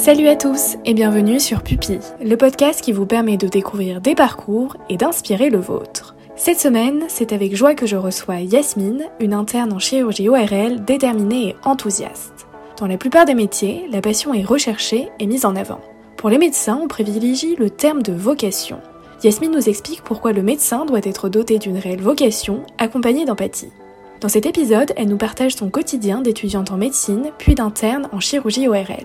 Salut à tous et bienvenue sur Pupille, le podcast qui vous permet de découvrir des parcours et d'inspirer le vôtre. Cette semaine, c'est avec joie que je reçois Yasmine, une interne en chirurgie ORL déterminée et enthousiaste. Dans la plupart des métiers, la passion est recherchée et mise en avant. Pour les médecins, on privilégie le terme de vocation. Yasmine nous explique pourquoi le médecin doit être doté d'une réelle vocation accompagnée d'empathie. Dans cet épisode, elle nous partage son quotidien d'étudiante en médecine puis d'interne en chirurgie ORL.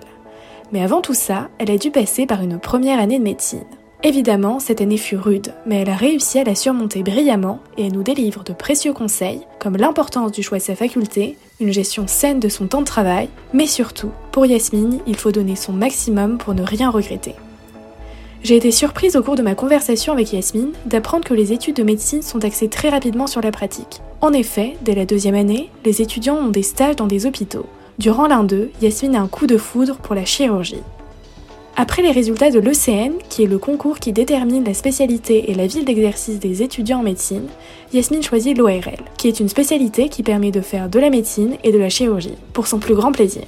Mais avant tout ça, elle a dû passer par une première année de médecine. Évidemment, cette année fut rude, mais elle a réussi à la surmonter brillamment et elle nous délivre de précieux conseils, comme l'importance du choix de sa faculté, une gestion saine de son temps de travail, mais surtout, pour Yasmine, il faut donner son maximum pour ne rien regretter. J'ai été surprise au cours de ma conversation avec Yasmine d'apprendre que les études de médecine sont axées très rapidement sur la pratique. En effet, dès la deuxième année, les étudiants ont des stages dans des hôpitaux. Durant l'un d'eux, Yasmine a un coup de foudre pour la chirurgie. Après les résultats de l'ECN, qui est le concours qui détermine la spécialité et la ville d'exercice des étudiants en médecine, Yasmine choisit l'ORL, qui est une spécialité qui permet de faire de la médecine et de la chirurgie, pour son plus grand plaisir.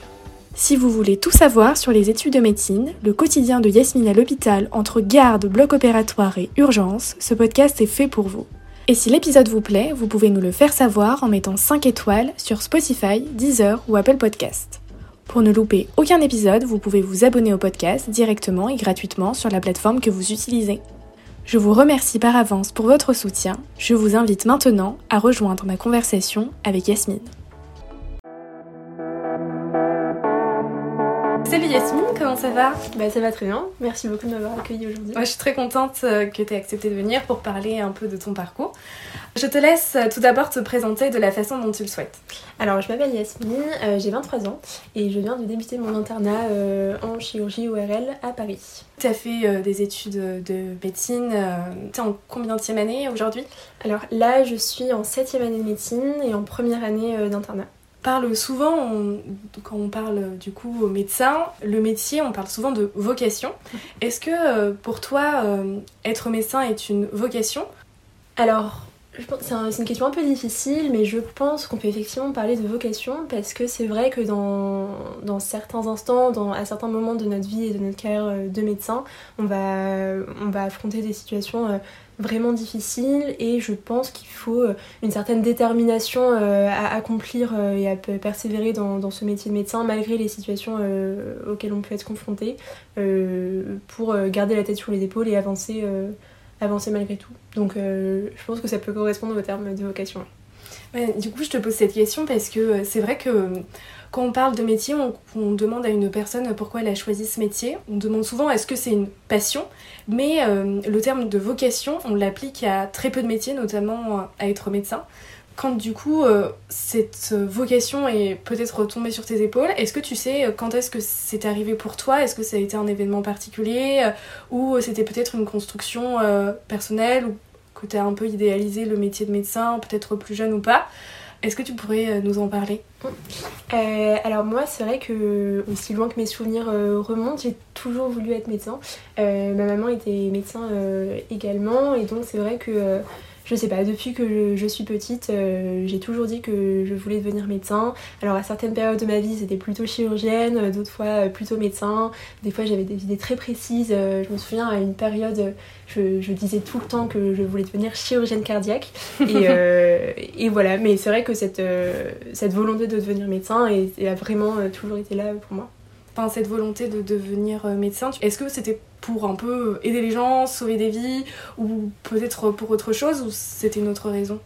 Si vous voulez tout savoir sur les études de médecine, le quotidien de Yasmine à l'hôpital entre garde, bloc opératoire et urgence, ce podcast est fait pour vous. Et si l'épisode vous plaît, vous pouvez nous le faire savoir en mettant 5 étoiles sur Spotify, Deezer ou Apple Podcast. Pour ne louper aucun épisode, vous pouvez vous abonner au podcast directement et gratuitement sur la plateforme que vous utilisez. Je vous remercie par avance pour votre soutien. Je vous invite maintenant à rejoindre ma conversation avec Yasmine. Salut Yasmine, comment ça va? Bah ça va très bien, merci beaucoup de m'avoir accueilli aujourd'hui. Moi je suis très contente euh, que tu aies accepté de venir pour parler un peu de ton parcours. Je te laisse euh, tout d'abord te présenter de la façon dont tu le souhaites. Alors je m'appelle Yasmine, euh, j'ai 23 ans et je viens de débuter mon internat en chirurgie ORL à Paris. Tu as fait des études de médecine, tu es en combien de année aujourd'hui? Alors là je suis en 7 année de médecine et en première année d'internat parle souvent, quand on parle du coup au médecin, le métier, on parle souvent de vocation. Est-ce que euh, pour toi, euh, être médecin est une vocation? Alors, c'est une question un peu difficile, mais je pense qu'on peut effectivement parler de vocation parce que c'est vrai que dans, dans certains instants, dans, à certains moments de notre vie et de notre carrière euh, de médecin, on va, on va affronter des situations vraiment difficile et je pense qu'il faut euh, une certaine détermination euh, à accomplir euh, et à persévérer dans, ce métier de médecin malgré les situations auxquelles on peut être confronté pour garder la tête sur les épaules et avancer, avancer malgré tout. Donc je pense que ça peut correspondre au terme de vocation. du coup, je te pose cette question parce que c'est vrai que quand on parle de métier, on, demande à une personne pourquoi elle a choisi ce métier. On demande souvent est-ce que c'est une passion, mais euh, le terme de vocation, on l'applique à très peu de métiers, notamment à être médecin. Quand du coup euh, cette vocation est peut-être retombée sur tes épaules, est-ce que tu sais euh, quand est-ce que c'est arrivé pour toi? Est-ce que ça a été un événement particulier ou c'était peut-être une construction personnelle ou que tu as un peu idéalisé le métier de médecin, peut-être plus jeune ou pas? Est-ce que tu pourrais euh, nous en parler? Euh, Alors moi, c'est vrai que aussi loin que mes souvenirs euh, remontent, j'ai toujours voulu être médecin. ma maman était médecin également, et donc c'est vrai que je sais pas, depuis que je, suis petite, j'ai toujours dit que je voulais devenir médecin. Alors à certaines périodes de ma vie, c'était plutôt chirurgienne, d'autres fois plutôt médecin. Des fois, j'avais des idées très précises. je me souviens à une période, je, disais tout le temps que je voulais devenir chirurgienne cardiaque. Et, voilà, mais c'est vrai que cette, cette volonté de devenir médecin a vraiment toujours été là pour moi. Cette volonté de devenir médecin, est-ce que c'était pour un peu aider les gens, sauver des vies, ou peut-être pour autre chose, ou c'était une autre raison?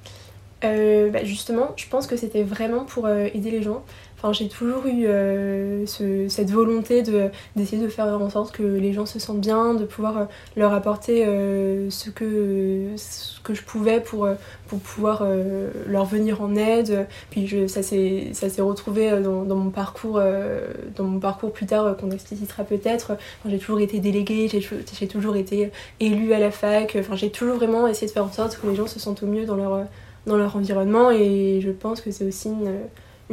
Euh, bah Justement, je pense que c'était vraiment pour euh, aider les gens. Enfin, j'ai toujours eu euh, cette volonté de, d'essayer de faire en sorte que les gens se sentent bien, de pouvoir euh, leur apporter euh, ce, que, que je pouvais pour, pour pouvoir leur venir en aide. Puis ça, s'est, retrouvé dans, mon parcours, dans mon parcours plus tard qu'on explicitera peut-être. j'ai toujours été déléguée, j'ai, j'ai toujours été élue à la fac. Enfin, j'ai toujours vraiment essayé de faire en sorte que les gens se sentent au mieux dans leur, dans leur environnement et je pense que c'est aussi une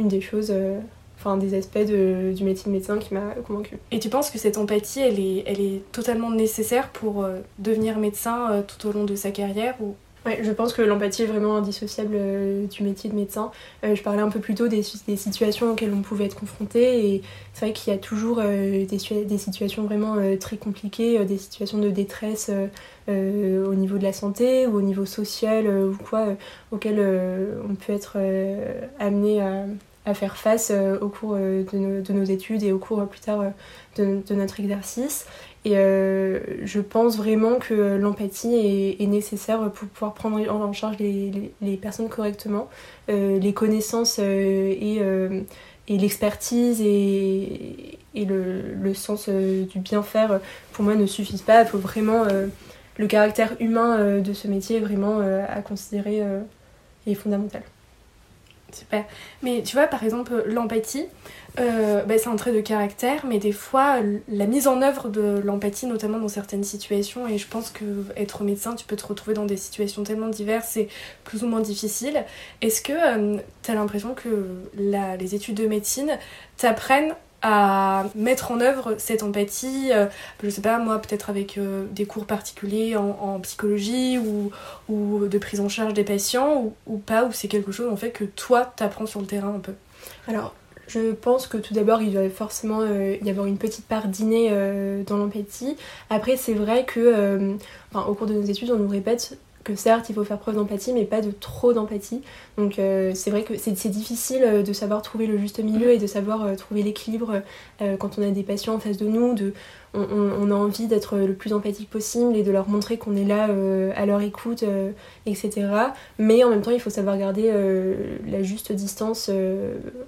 une des choses, euh, enfin des aspects du métier de médecin qui m'a convaincue. Et tu penses que cette empathie, elle est, elle est totalement nécessaire pour euh, devenir médecin euh, tout au long de sa carrière ou? Ouais, je pense que l'empathie est vraiment indissociable euh, du métier de médecin. Euh, je parlais un peu plus tôt des, des, situations auxquelles on pouvait être confronté et c'est vrai qu'il y a toujours euh, des, des, situations vraiment très compliquées, des situations de détresse au niveau de la santé ou au niveau social ou quoi, auxquelles on peut être amené à, à, faire face au cours de nos, de, nos, études et au cours plus tard de, notre exercice. Et euh, je pense vraiment que l'empathie est, nécessaire pour pouvoir prendre en charge les, personnes correctement. Euh, les connaissances euh, et, l'expertise et, le, sens du bien faire, pour moi, ne suffisent pas. Il faut vraiment. le caractère humain de ce métier est vraiment à considérer et fondamental. Super. Mais tu vois, par exemple, l'empathie, euh, bah, c'est un trait de caractère, mais des fois, la mise en œuvre de l'empathie, notamment dans certaines situations, et je pense que être médecin, tu peux te retrouver dans des situations tellement diverses et plus ou moins difficiles. Est-ce que euh, tu as l'impression que les études de médecine t'apprennent à mettre en œuvre cette empathie, euh, je sais pas moi, peut-être avec des cours particuliers en, psychologie ou, de prise en charge des patients ou, pas, ou c'est quelque chose en fait que toi t'apprends sur le terrain un peu Alors je pense que tout d'abord, il doit forcément euh, y avoir une petite part d'inné euh, dans l'empathie. Après, c'est vrai que, euh, au cours de nos études, on nous répète que certes, il faut faire preuve d'empathie, mais pas de trop d'empathie. Donc c'est vrai que c'est difficile de savoir trouver le juste milieu et de savoir trouver l'équilibre quand on a des patients en face de nous, de on, a envie d'être le plus empathique possible et de leur montrer qu'on est là euh, à leur écoute, euh, etc. Mais en même temps, il faut savoir garder euh, la juste distance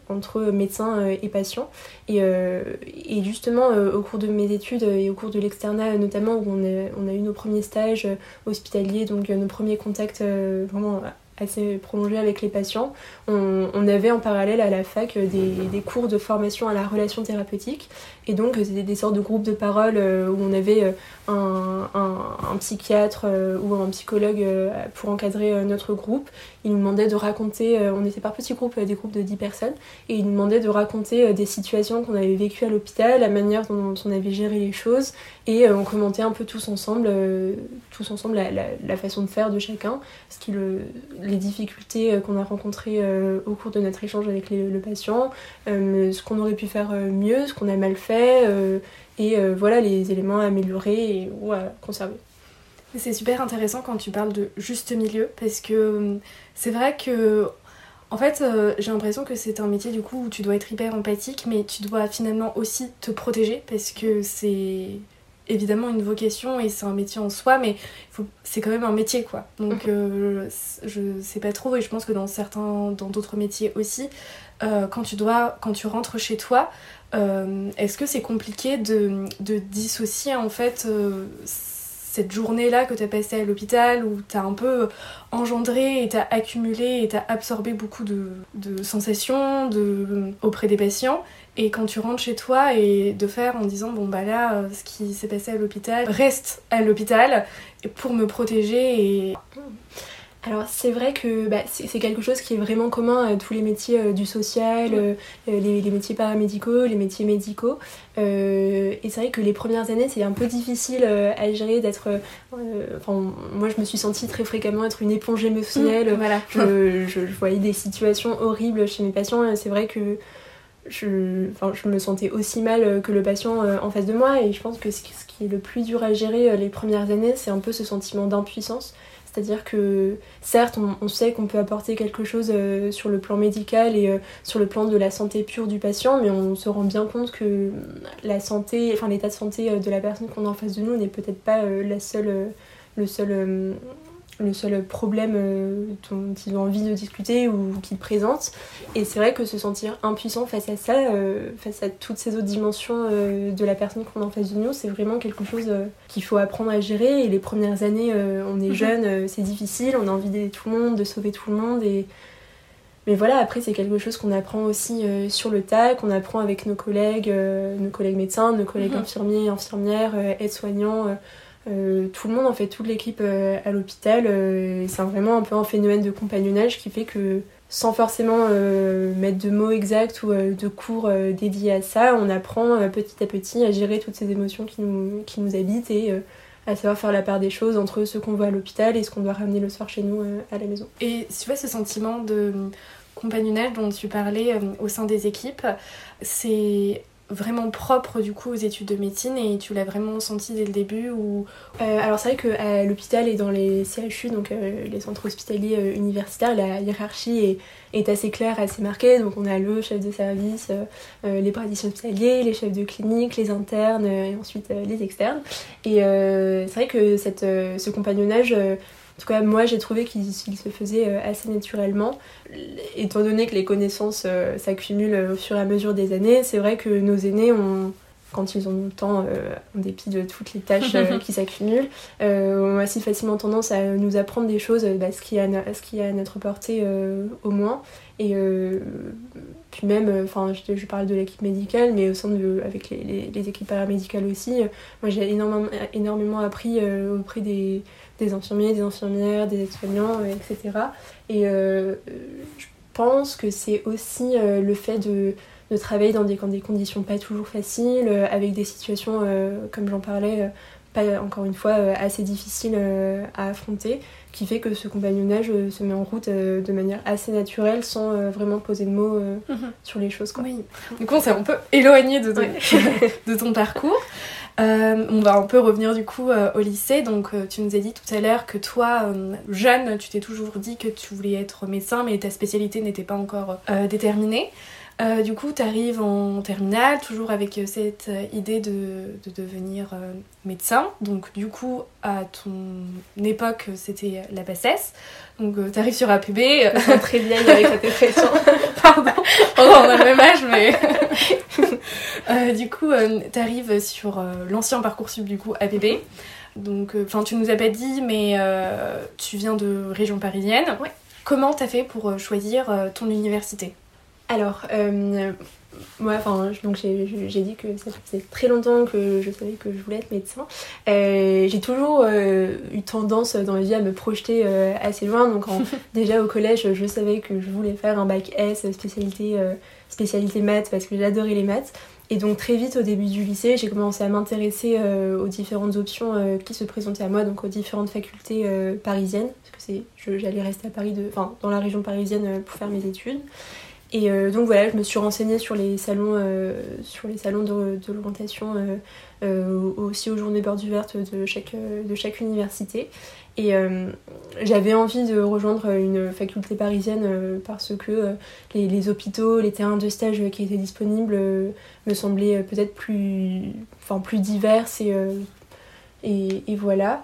entre médecin et patient. Et, justement, au cours de mes études et au cours de l'externat, notamment où on on a eu nos premiers stages hospitaliers, donc nos premiers contacts vraiment assez prolongé avec les patients. On, avait en parallèle à la fac des, cours de formation à la relation thérapeutique. Et donc, c'était des sortes de groupes de parole euh, où on avait euh, un, psychiatre euh, ou un psychologue pour encadrer notre groupe. Il nous demandait de raconter, on était par petits groupes, des groupes de 10 personnes, et il nous demandait de raconter des situations qu'on avait vécues à l'hôpital, la manière dont on avait géré les choses, et on commentait un peu tous ensemble, tous ensemble la, façon de faire de chacun, ce qui le, les difficultés qu'on a rencontrées au cours de notre échange avec le patient, ce qu'on aurait pu faire mieux, ce qu'on a mal fait, et euh, voilà les éléments à améliorer et, ou à conserver. C'est super intéressant quand tu parles de juste milieu parce que euh, c'est vrai que en fait euh, j'ai l'impression que c'est un métier du coup où tu dois être hyper empathique mais tu dois finalement aussi te protéger parce que c'est évidemment une vocation et c'est un métier en soi mais c'est quand même un métier quoi donc mhm. je sais pas trop et je pense que dans certains dans d'autres métiers aussi quand tu dois quand tu rentres chez toi euh, est-ce que c'est compliqué de, dissocier en fait euh, cette journée-là que tu as passée à l'hôpital où tu as un peu engendré et tu as accumulé et tu as absorbé beaucoup de, sensations auprès des patients et quand tu rentres chez toi et de faire en disant bon bah là euh, ce qui s'est passé à l'hôpital reste à l'hôpital pour me protéger et alors c'est vrai que bah, c'est quelque chose qui est vraiment commun à tous les métiers euh, du social, euh, euh, les, métiers paramédicaux, les métiers médicaux. et c'est vrai que les premières années c'est un peu difficile à gérer d'être... enfin moi je me suis sentie très fréquemment être une éponge émotionnelle. Mmh, voilà. je, je, voyais des situations horribles chez mes patients. C'est vrai que je, je me sentais aussi mal que le patient en face de moi et je pense que ce qui est le plus dur à gérer les premières années c'est un peu ce sentiment d'impuissance c'est-à-dire que certes, on, sait qu'on peut apporter quelque chose euh, sur le plan médical et euh, sur le plan de la santé pure du patient, mais on se rend bien compte que la santé, enfin l'état de santé euh, de la personne qu'on a en face de nous n'est peut-être pas la seule, le seul le seul problème euh, dont ils ont envie de discuter ou qu'ils présentent. Et c'est vrai que se sentir impuissant face à ça, euh, face à toutes ces autres dimensions euh, de la personne qu'on a en face de nous, c'est vraiment quelque chose qu'il faut apprendre à gérer. Et les premières années, on est mhm. jeune, c'est difficile, on a envie d'aider tout le monde, de sauver tout le monde. Et... Mais voilà, après, c'est quelque chose qu'on apprend aussi sur le tas, qu'on apprend avec nos collègues, nos collègues médecins, nos collègues mhm. infirmiers, infirmières, aides-soignants euh, tout le monde, en fait, toute l'équipe euh, à l'hôpital, euh, c'est vraiment un peu un phénomène de compagnonnage qui fait que sans forcément mettre de mots exacts ou de cours dédiés à ça, on apprend petit à petit à gérer toutes ces émotions qui nous, qui nous habitent et à savoir faire la part des choses entre ce qu'on voit à l'hôpital et ce qu'on doit ramener le soir chez nous à la maison. Et tu vois ce sentiment de compagnonnage dont tu parlais au sein des équipes, c'est vraiment propre du coup aux études de médecine et tu l'as vraiment senti dès le début ou euh, alors c'est vrai qu'à l'hôpital et dans les CHU donc euh, les centres hospitaliers euh, universitaires la hiérarchie est, assez claire assez marquée. Donc on a le chef de service les praticiens hospitaliers les chefs de clinique les internes et ensuite les externes. Et c'est vrai que cette, ce compagnonnage tout cas, moi, j'ai trouvé qu'il se faisait euh, assez naturellement. Étant donné que les connaissances euh, s'accumulent au fur et à mesure des années, c'est vrai que nos aînés ont quand ils ont le temps, euh, en dépit de toutes les tâches qui s'accumulent, ont assez facilement tendance à nous apprendre des choses, bah, ce, qui a, ce qui est à notre portée au moins. Et puis même, enfin, je, parle de l'équipe médicale, mais au sein de, avec les, les équipes paramédicales aussi, moi j'ai énormément, énormément appris auprès des des infirmiers, des infirmières, des aides-soignants, euh, etc. Et euh, je pense que c'est aussi euh, le fait de, travailler dans des, des, conditions pas toujours faciles, avec des situations, comme j'en parlais, pas encore une fois assez difficiles à affronter, qui fait que ce compagnonnage se met en route de manière assez naturelle sans vraiment poser de mots mhm. sur les choses. Quoi. Oui. Du coup, on s'est un peu éloigné de de ton parcours. Euh, on va un peu revenir du coup euh, au lycée. Donc euh, tu nous as dit tout à l'heure que toi, jeune, tu t'es toujours dit que tu voulais être médecin, mais ta spécialité n'était pas encore déterminée. Euh, du coup, tu arrives en terminale, toujours avec euh, cette euh, idée de, devenir médecin. Donc, du coup, à ton époque, c'était la PACES. Donc, tu arrives sur APB. très vieille avec cette expression. Pardon. on a le même âge, mais. du coup, tu arrives sur l'ancien Parcoursup, du coup, APB. Donc, enfin, tu nous as pas dit, mais tu viens de région parisienne. Ouais. Comment t'as fait pour choisir ton université? Alors, euh, moi, enfin, donc j'ai dit que ça faisait très longtemps que je savais que je voulais être médecin. Euh, j'ai toujours euh, eu tendance dans la vie à me projeter assez loin. Donc, déjà au collège, je savais que je voulais faire un bac S, spécialité, spécialité maths, parce que j'adorais les maths. Et donc très vite au début du lycée, j'ai commencé à m'intéresser aux différentes options qui se présentaient à moi, donc aux différentes facultés parisiennes, parce que j'allais rester à Paris, de, enfin dans la région parisienne pour faire mes études. Et euh, donc voilà, je me suis renseignée sur les salons, euh, sur les salons de, l'orientation, euh, aussi aux journées bordues vertes de chaque, de chaque université. Et j'avais envie de rejoindre une faculté parisienne parce que les, hôpitaux, les terrains de stage qui étaient disponibles me semblaient peut-être plus, enfin, plus divers et, et, voilà.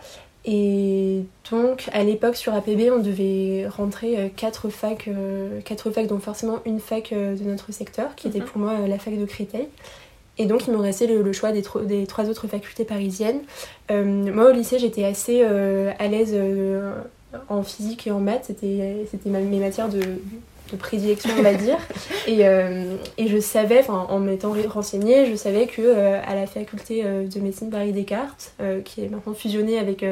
Et donc, à l'époque, sur APB, on devait rentrer 4 euh, facs, euh, quatre facs, dont forcément une fac euh, de notre secteur, qui était mhm. pour moi la fac de Créteil. Et donc, il me restait le, choix des, des, trois autres facultés parisiennes. moi, au lycée, j'étais assez à l'aise en physique et en maths. C'était mes matières de, de prédilection, on va dire. Et, et je savais, en m'étant renseignée, je savais que à la faculté de médecine Paris Descartes, qui est maintenant fusionnée avec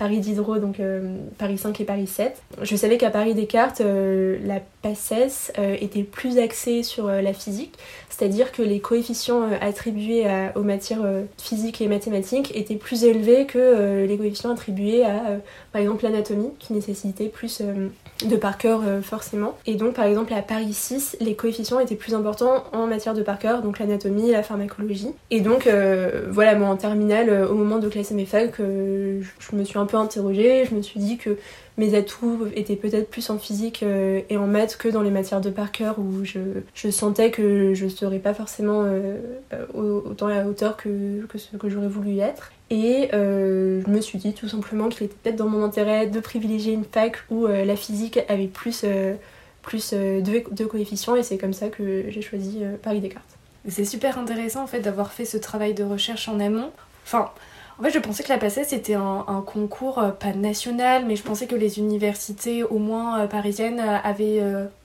Paris Diderot, donc euh, Paris 5 et Paris 7. Je savais qu'à Paris Descartes, euh, la PACES euh, était plus axée sur la physique, c'est-à-dire que les coefficients attribués aux matières physiques et mathématiques étaient plus élevés que les coefficients attribués à, par exemple, l'anatomie, qui nécessitait plus de par cœur forcément. Et donc par exemple à Paris 6, les coefficients étaient plus importants en matière de par cœur, donc l'anatomie, la pharmacologie. Et donc voilà, moi en terminale, au moment de classer mes facs, je me suis un peu interrogée, je me suis dit que mes atouts étaient peut-être plus en physique euh, et en maths que dans les matières de par cœur où je, sentais que je serais pas forcément euh, autant à la hauteur que, ce que j'aurais voulu être. Et euh, je me suis dit tout simplement qu'il était peut-être dans mon intérêt de privilégier une fac où la physique avait plus, plus de, coefficients et c'est comme ça que j'ai choisi Paris Descartes. C'est super intéressant en fait d'avoir fait ce travail de recherche en amont. Enfin, en fait, je pensais que la PACES c'était un, concours euh, pas national, mais je pensais que les universités, au moins euh, parisiennes, euh, avaient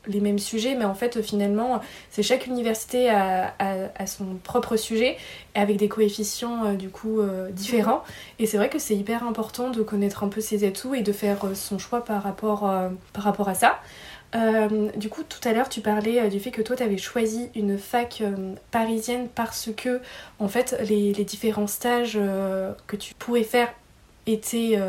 les mêmes sujets. Mais en fait, finalement, c'est chaque université a, son propre sujet, avec des coefficients du coup différents. Et c'est vrai que c'est hyper important de connaître un peu ses atouts et de faire son choix par rapport, par rapport à ça. Euh, du coup, tout à l'heure, tu parlais euh, du fait que toi, tu avais choisi une fac euh, parisienne parce que, en fait, les, différents stages que tu pouvais faire étaient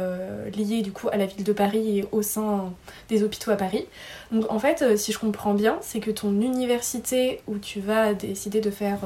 liées du coup à la ville de Paris et au sein des hôpitaux à Paris. Donc en fait, si je comprends bien, c'est que ton université où tu vas décider de faire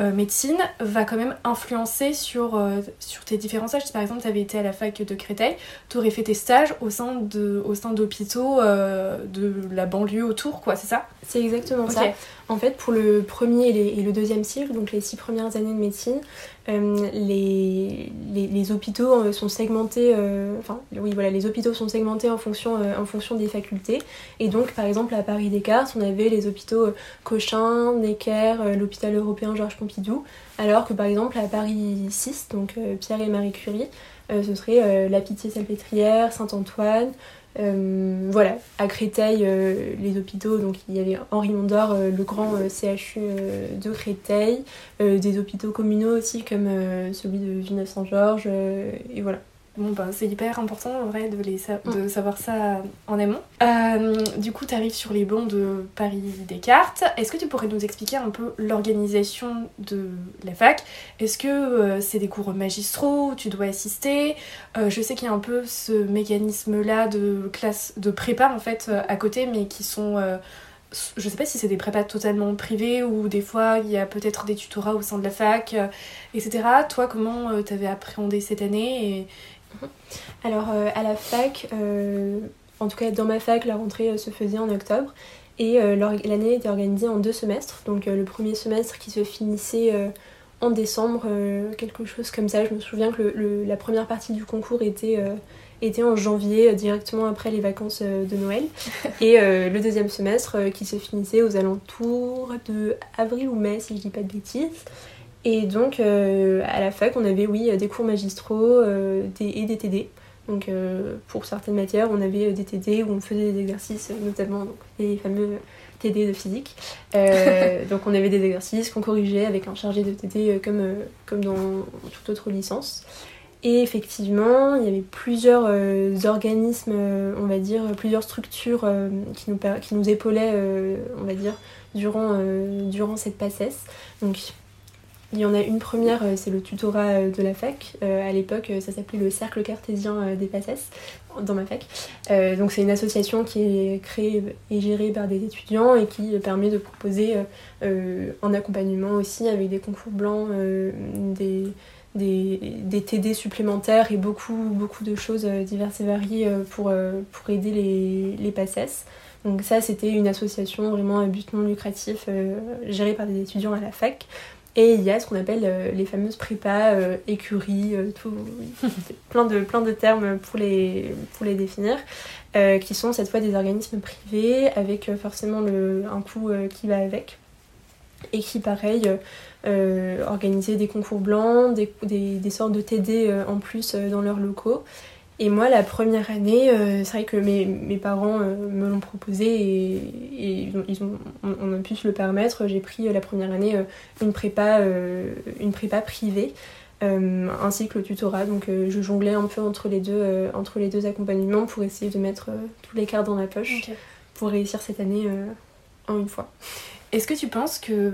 euh, médecine va quand même influencer sur, euh, sur tes différents stages. Si par exemple tu avais été à la fac de Créteil, tu aurais fait tes stages au sein de au sein d'hôpitaux euh, de la banlieue autour, quoi, c'est ça? C'est exactement ça. En fait, pour le premier et, le deuxième cycle, donc les six premières années de médecine, les, les, hôpitaux sont segmentés, enfin oui voilà, les hôpitaux sont segmentés en fonction, en fonction des facultés. Et donc par exemple à Paris Descartes, on avait les hôpitaux Cochin, Necker, l'hôpital européen Georges Pompidou, alors que par exemple à Paris 6, donc euh, Pierre et Marie Curie, euh, ce serait euh, la Pitié-Salpêtrière, Saint-Antoine, voilà, à Créteil, les hôpitaux, donc il y avait Henri Mondor, le grand CHU de Créteil, des hôpitaux communaux aussi comme celui de Villeneuve-Saint-Georges, et voilà. Bon, ben, c'est hyper important en vrai de, les de mm. savoir ça en amont. Euh, du coup, tu arrives sur les bancs de Paris Descartes. Est-ce que tu pourrais nous expliquer un peu l'organisation de la fac? Est-ce que euh, c'est des cours magistraux où tu dois assister? Euh, Je sais qu'il y a un peu ce mécanisme-là de classe de prépa en fait à côté, mais qui sont je sais pas si c'est des prépas totalement privés ou des fois il y a peut-être des tutorats au sein de la fac, etc. Toi, comment t'avais appréhendé cette année. Alors euh, à la fac, euh, en tout cas dans ma fac, la rentrée euh, se faisait en octobre et l'année était organisée en deux semestres. Donc le premier semestre qui se finissait en décembre, quelque chose comme ça. Je me souviens que la première partie du concours était, était en janvier, directement après les vacances de Noël. Et le deuxième semestre qui se finissait aux alentours de avril ou mai, si je dis pas de bêtises. Et donc, euh, à la fac, on avait, oui, des cours magistraux euh, et des TD. Donc, euh, pour certaines matières, on avait des TD où on faisait des exercices, notamment les fameux TD de physique. donc, on avait des exercices qu'on corrigeait avec un chargé de TD comme, comme dans toute autre licence. Et effectivement, il y avait plusieurs organismes, on va dire, plusieurs structures qui, nous, qui nous épaulaient, on va dire, durant, durant cette passesse. Donc, il y en a une première, euh, c'est le tutorat euh, de la fac. Euh, à l'époque, ça s'appelait le Cercle cartésien des PACES dans ma fac. donc c'est une association qui est créée et gérée par des étudiants et qui permet de proposer un accompagnement aussi avec des concours blancs, des, des, TD supplémentaires et beaucoup, beaucoup de choses diverses et variées pour, pour aider les, les PACES. Donc ça, c'était une association vraiment à but non lucratif gérée par des étudiants à la fac. Et il y a ce qu'on appelle euh, les fameuses prépas, euh, écuries, euh, tout, plein, de, plein de termes pour les, pour les définir, qui sont cette fois des organismes privés avec forcément le, un coût qui va avec. Et qui, pareil, organisaient des concours blancs, des, des, des sortes de TD en plus dans leurs locaux. Et moi, la première année, euh, c'est vrai que mes, mes parents euh, me l'ont proposé et, et ils ont, on, a pu se le permettre. J'ai pris euh, la première année une, prépa, une prépa privée, un cycle tutorat. Donc je jonglais un peu entre les deux, entre les deux accompagnements pour essayer de mettre tous les cartes dans ma poche pour réussir cette année en une fois. Est-ce que tu penses que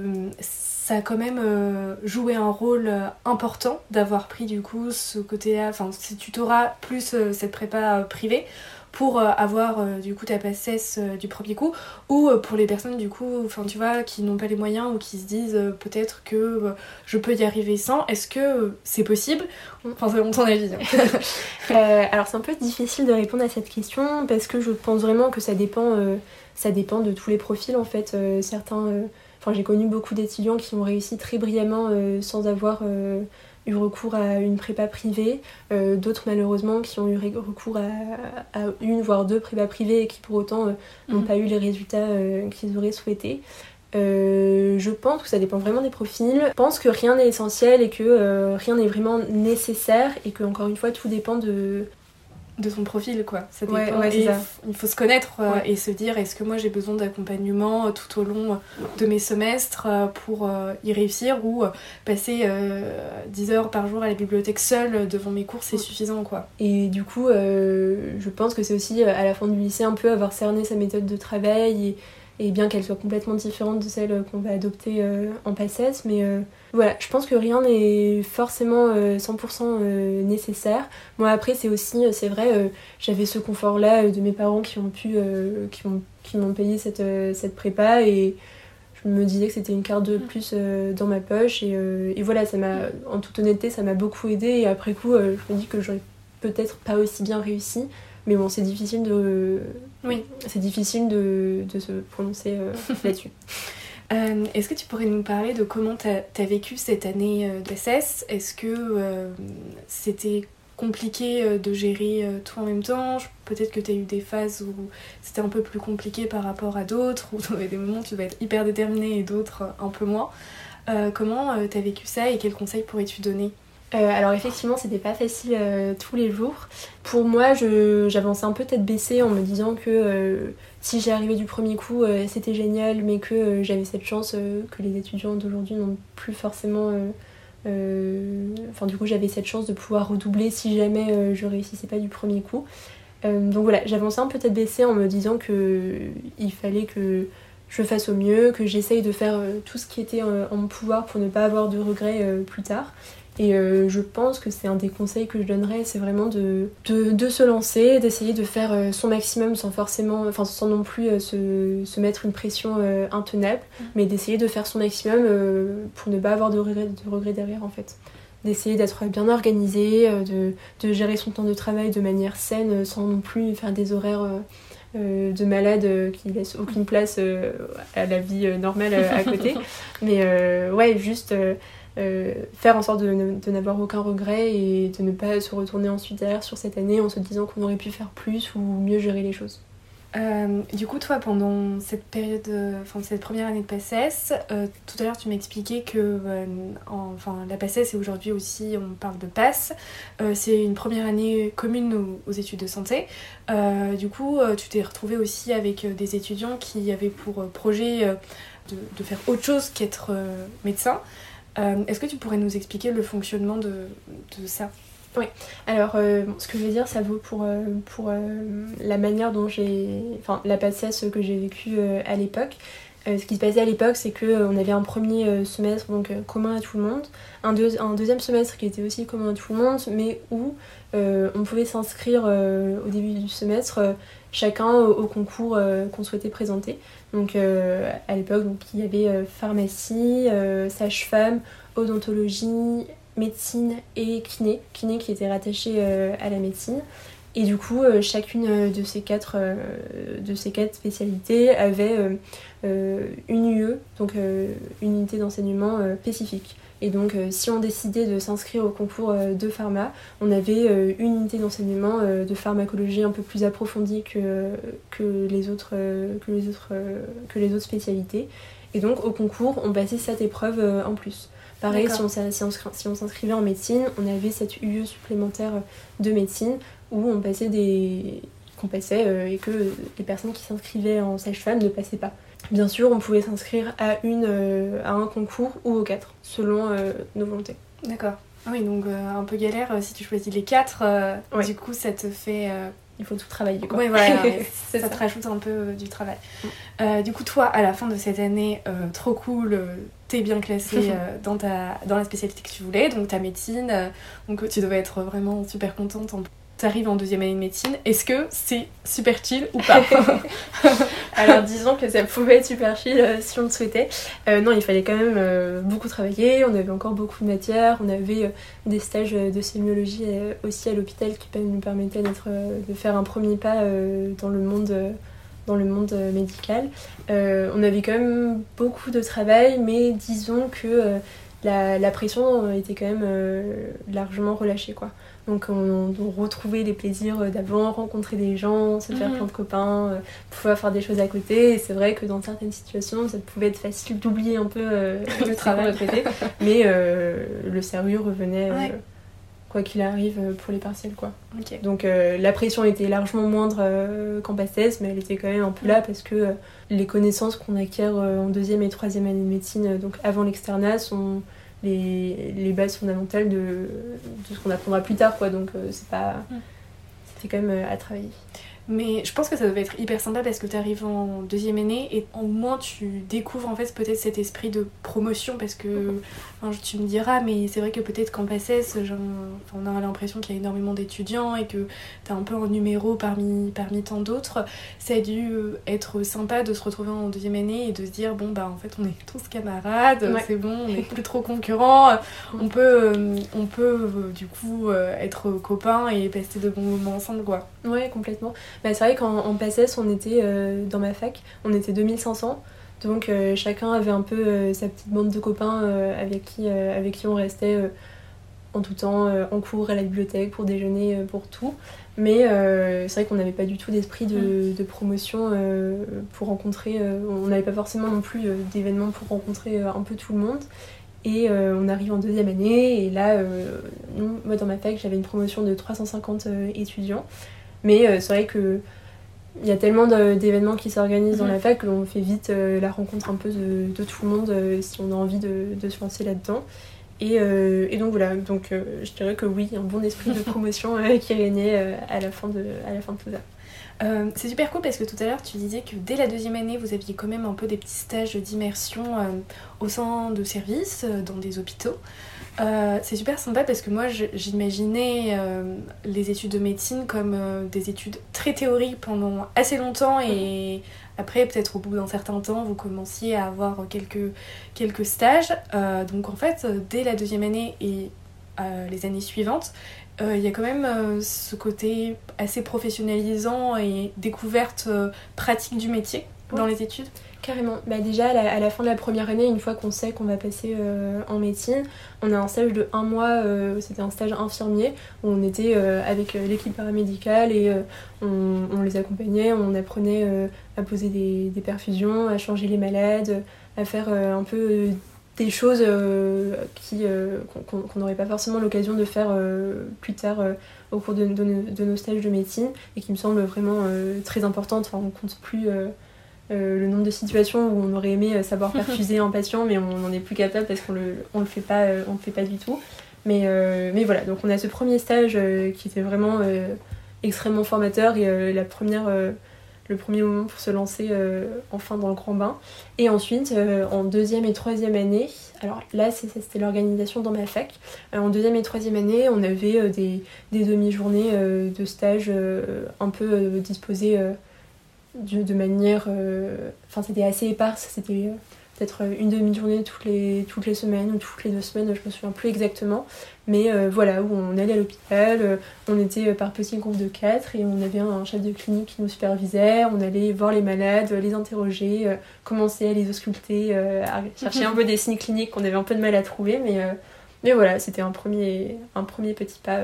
ça a quand même euh, joué un rôle euh, important d'avoir pris du coup ce côté-là, enfin ce tutorat plus euh, cette prépa privée pour avoir du coup ta passesse du premier coup ou pour les personnes du coup enfin tu vois qui n'ont pas les moyens ou qui se disent peut-être que je peux y arriver sans est-ce que c'est possible enfin c'est ton avis hein. alors c'est un peu difficile de répondre à cette question parce que je pense vraiment que ça dépend ça dépend de tous les profils en fait certains j'ai connu beaucoup d'étudiants qui ont réussi très brillamment euh, sans avoir euh, eu recours à une prépa privée, euh, d'autres malheureusement qui ont eu recours à, une voire deux prépas privées et qui pour autant n'ont mhm. pas eu les résultats qu'ils auraient souhaités. je pense que ça dépend vraiment des profils. Je pense que rien n'est essentiel et que rien n'est vraiment nécessaire et que encore une fois tout dépend de, de son profil quoi. Ça dépend. il faut se connaître euh, et se dire est-ce que moi j'ai besoin d'accompagnement euh, tout au long de mes semestres euh, pour y réussir ou passer 10 heures par jour à la bibliothèque seule devant mes cours c'est suffisant quoi. Et du coup je pense que c'est aussi à la fin du lycée un peu avoir cerné sa méthode de travail et et bien qu'elle soit complètement différente de celle qu'on va adopter en PACES, mais voilà, je pense que rien n'est forcément 100% nécessaire. Moi après c'est aussi, c'est vrai, j'avais ce confort-là de mes parents qui ont pu, qui m'ont qui payé cette, cette prépa et je me disais que c'était une carte de plus euh, dans ma poche et, euh, et voilà ça m'a en toute honnêteté ça m'a beaucoup aidé et après coup euh, je me dis que j'aurais peut-être pas aussi bien réussi. Mais bon c'est difficile de oui. c'est difficile de, de, se prononcer là-dessus Est-ce que tu pourrais nous parler de comment tu as, vécu cette année d'SS Est-ce que c'était compliqué euh, de gérer euh, tout en même temps? Peut-être que tu as eu des phases où c'était un peu plus compliqué par rapport à d'autres, où tu des moments où tu vas être hyper déterminé et d'autres euh, un peu moins. comment tu as vécu ça et quels conseils pourrais-tu donner? Alors effectivement c'était pas facile tous les jours. Pour moi j'avançais un peu tête baissée en me disant que si j'y arrivais du premier coup c'était génial mais que j'avais cette chance que les étudiants d'aujourd'hui n'ont plus forcément euh, enfin, du coup, j'avais cette chance de pouvoir redoubler si jamais euh, je réussissais pas du premier coup. Euh, donc voilà, j'avançais un peu tête baissée en me disant que il fallait que je fasse au mieux, que j'essaye de faire tout ce qui était en mon pouvoir pour ne pas avoir de regrets plus tard. Et euh, je pense que c'est un des conseils que je donnerais, c'est vraiment de, de, se lancer, d'essayer de faire euh, son maximum sans forcément, enfin sans non plus euh, se, se, mettre une pression intenable, mm. mais d'essayer de faire son maximum pour ne pas avoir de regrets, de regrets derrière en fait. D'essayer d'être bien organisé, de, de, gérer son temps de travail de manière saine sans non plus faire des horaires de malade qui laissent aucune place à la vie normale à côté. mais ouais, juste euh, faire en sorte de, n'avoir aucun regret et de ne pas se retourner ensuite derrière sur cette année en se disant qu'on aurait pu faire plus ou mieux gérer les choses. Euh, du coup, toi, pendant cette période, enfin cette première année de PACES, euh, tout à l'heure tu m'expliquais que enfin, la PACES et aujourd'hui aussi on parle de PASS, c'est une première année commune aux, études de santé. du coup, tu t'es retrouvée aussi avec des étudiants qui avaient pour projet de, faire autre chose qu'être médecin. Euh, est-ce que tu pourrais nous expliquer le fonctionnement de, ça? Oui, alors euh, ce que je veux dire, ça vaut pour, euh, pour la manière dont j'ai. Enfin, la patience que j'ai vécue à l'époque. Ce qui se passait à l'époque, c'est qu'on avait un premier semestre donc commun à tout le monde, un, deuxième semestre qui était aussi commun à tout le monde, mais où on pouvait s'inscrire au début du semestre chacun au, concours qu'on souhaitait présenter. Donc euh, à l'époque, il y avait euh, pharmacie, euh, sage-femme, odontologie, médecine et kiné, kiné qui était rattaché à la médecine. Et du coup, chacune de ces quatre, de ces quatre spécialités avait une UE, donc une unité d'enseignement spécifique. Et donc, euh, si on décidait de s'inscrire au concours euh, de pharma, on avait euh, une unité d'enseignement de pharmacologie un peu plus approfondie que, que, les, autres, que, les, autres, que les autres spécialités. Et donc, au concours, on passait cette épreuve en plus. Pareil, si on, si on s'inscrivait en médecine, on avait cette UE supplémentaire de médecine où on passait des qu'on passait et que les personnes qui s'inscrivaient en sage-femme ne passaient pas. Bien sûr, on pouvait s'inscrire à, une, euh, à un concours ou aux quatre, selon euh, nos volontés. D'accord. Ah oui, donc euh, un peu galère si tu choisis les quatre. Du coup, ça te fait. Il faut tout travailler. Quoi. Oui, voilà. ça, ça, te rajoute un peu du travail. Mm. du coup, toi, à la fin de cette année, trop cool, t'es bien classée dans, ta, dans la spécialité que tu voulais, donc ta médecine. donc tu devais être vraiment super contente en t'arrives en deuxième année de médecine, est-ce que c'est super chill ou pas Alors disons que ça pouvait être super chill euh, si on le souhaitait. Euh, non, il fallait quand même euh, beaucoup travailler, on avait encore beaucoup de matières, on avait des stages de sémiologie aussi à l'hôpital qui nous permettaient de faire un premier pas dans le monde dans le monde médical. on avait quand même beaucoup de travail, mais disons que la, pression était quand même largement relâchée. Quoi. Donc on, retrouvait les plaisirs d'avant, rencontrer des gens, se faire mhm. plein de copains, euh, pouvoir faire des choses à côté. Et c'est vrai que dans certaines situations, ça pouvait être facile d'oublier un peu euh, le travail à côté. Mais euh, le sérieux revenait quoi qu'il arrive pour les partiels. Quoi. Donc la pression était largement moindre qu'en PACES, mais elle était quand même un peu là parce que les connaissances qu'on acquiert en deuxième et troisième année de médecine, donc avant l'externat, sont les, bases fondamentales de, ce qu'on apprendra plus tard quoi. Donc euh, c'est pas c'était quand même euh, à travailler. Mais je pense que ça devait être hyper sympa parce que tu arrives en deuxième année et au moins tu découvres en fait peut-être cet esprit de promotion parce que tu me diras, mais c'est vrai que peut-être qu'en PACES, on a l'impression qu'il y a énormément d'étudiants et que tu es un peu en numéro parmi, parmi tant d'autres. Ça a dû euh, être sympa de se retrouver en deuxième année et de se dire, bon, bah en fait, on est tous camarades, c'est bon, on n'est plus trop concurrents, on peut, euh, on peut euh, du coup être copains et passer de bons moments ensemble, quoi. Ouais, complètement. Bah, c'est vrai qu'en PACES, on était dans ma fac, on était 2500. Donc chacun avait un peu sa petite bande de copains avec, qui, avec qui on restait en tout temps, en cours, à la bibliothèque, pour déjeuner, pour tout. Mais euh, c'est vrai qu'on n'avait pas du tout d'esprit de, mm. promotion euh, pour rencontrer. Euh, on n'avait pas forcément non plus d'événements pour rencontrer un peu tout le monde. Et on arrive en deuxième année, et là, moi dans ma fac, j'avais une promotion de 350 étudiants. Mais c'est vrai que il y a tellement d'événements qui s'organisent dans mm-hmm. la fac qu'on fait vite la rencontre un peu de, tout le monde si on a envie de, de se lancer là-dedans. Euh, et, donc voilà, donc euh, je dirais que oui, un bon esprit de promotion euh, qui régnait à, la fin de, à la fin de tout ça. c'est super cool parce que tout à l'heure tu disais que dès la deuxième année vous aviez quand même un peu des petits stages d'immersion au sein de services, dans des hôpitaux. C'est super sympa parce que moi j'imaginais les études de médecine comme des études très théoriques pendant assez longtemps et après, peut-être au bout d'un certain temps, vous commenciez à avoir quelques, quelques stages. Euh, donc en fait, dès la deuxième année et euh, les années suivantes, euh, il y a quand même ce côté assez professionnalisant et découverte pratique du métier dans les études. Carrément. Bah déjà, à la, fin de la première année, une fois qu'on sait qu'on va passer euh, en médecine, on a un stage de un mois, euh, c'était un stage infirmier, où on était euh, avec l'équipe paramédicale et on, les accompagnait, on apprenait à poser des, perfusions, à changer les malades, à faire un peu des choses qu'on n'aurait pas forcément l'occasion de faire plus tard au cours de, de, nos stages de médecine et qui me semblent vraiment très importantes. Enfin, on compte plus euh, le nombre de situations où on aurait aimé euh, savoir perfuser un patient, mais on n'en est plus capable parce qu'on le, on le fait pas, euh, on le fait pas du tout. Mais, mais voilà, donc on a ce premier stage qui était vraiment extrêmement formateur et la première, le premier moment pour se lancer enfin dans le grand bain. Et ensuite, en deuxième et troisième année, alors là c'était l'organisation dans ma fac, en deuxième et troisième année, on avait des, des demi-journées de stage un peu disposées de, manière. Euh, enfin, c'était assez éparse, c'était euh, peut-être une demi-journée toutes les, toutes les semaines ou toutes les deux semaines, je me souviens plus exactement. Mais euh, voilà, où on allait à l'hôpital, on était par petits groupes de quatre et on avait un chef de clinique qui nous supervisait, on allait voir les malades, les interroger, commencer à les ausculter, à chercher un peu des signes cliniques qu'on avait un peu de mal à trouver. Mais, mais voilà, c'était un premier, un premier petit pas